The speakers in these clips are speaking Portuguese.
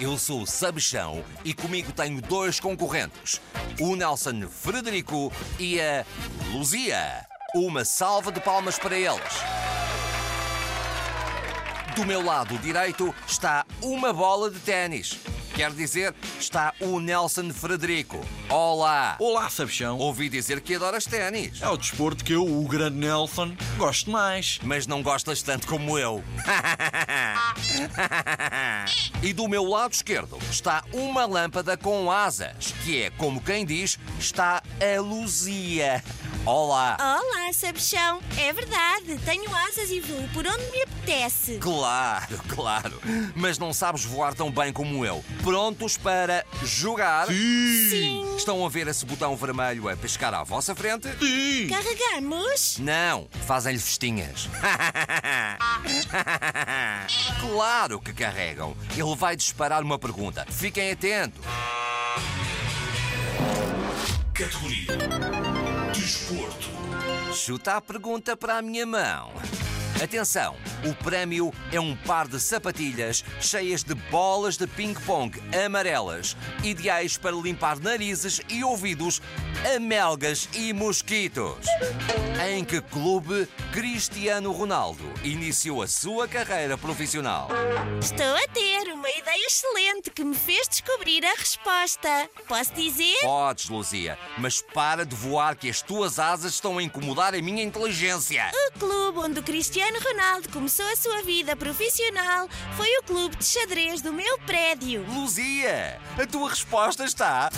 Eu sou Sabichão e comigo tenho dois concorrentes: o Nelson Frederico e a Luzia. Uma salva de palmas para eles. Do meu lado direito está uma bola de ténis. Quer dizer, está o Nelson Frederico. Olá! Olá, Sabichão. Ouvi dizer que adoras ténis. É o desporto que eu, o grande Nelson, gosto mais. Mas não gostas tanto como eu. e do meu lado esquerdo está uma lâmpada com asas, que é, como quem diz, está a Luzia. Olá! Olá, Sabichão. É verdade, tenho asas e voo por onde me apetece. Claro, claro. Mas não sabes voar tão bem como eu. Prontos para jogar? Sim. Estão a ver esse botão vermelho a pescar à vossa frente? Sim. Carregamos? Não, fazem-lhe festinhas. claro que carregam. Ele vai disparar uma pergunta. Fiquem atentos. Categoria Desporto. Chuta a pergunta para a minha mão. Atenção, o prémio é um par de sapatilhas cheias de bolas de ping-pong amarelas, ideais para limpar narizes e ouvidos, amelgas e mosquitos. Em que clube Cristiano Ronaldo iniciou a sua carreira profissional? Estou a ter ideia excelente que me fez descobrir a resposta. Posso dizer? Podes, Luzia, mas para de voar que as tuas asas estão a incomodar a minha inteligência. O clube onde o Cristiano Ronaldo começou a sua vida profissional foi o clube de xadrez do meu prédio. Luzia, a tua resposta está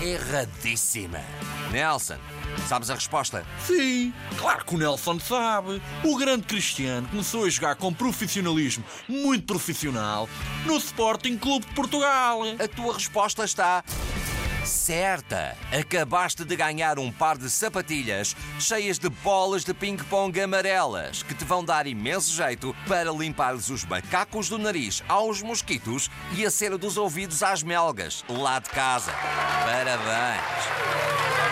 erradíssima. Nelson, sabes a resposta? Sim, claro que o Nelson sabe. O grande Cristiano começou a jogar com profissionalismo, muito profissional, no Sporting Clube de Portugal. A tua resposta está certa. Acabaste de ganhar um par de sapatilhas cheias de bolas de ping-pong amarelas que te vão dar imenso jeito para limpares os macacos do nariz aos mosquitos e a cera dos ouvidos às melgas lá de casa. Parabéns!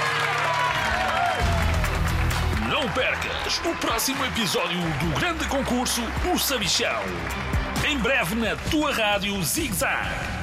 Não percas o próximo episódio do grande concurso O Sabichão. Em breve na tua rádio Zig Zag.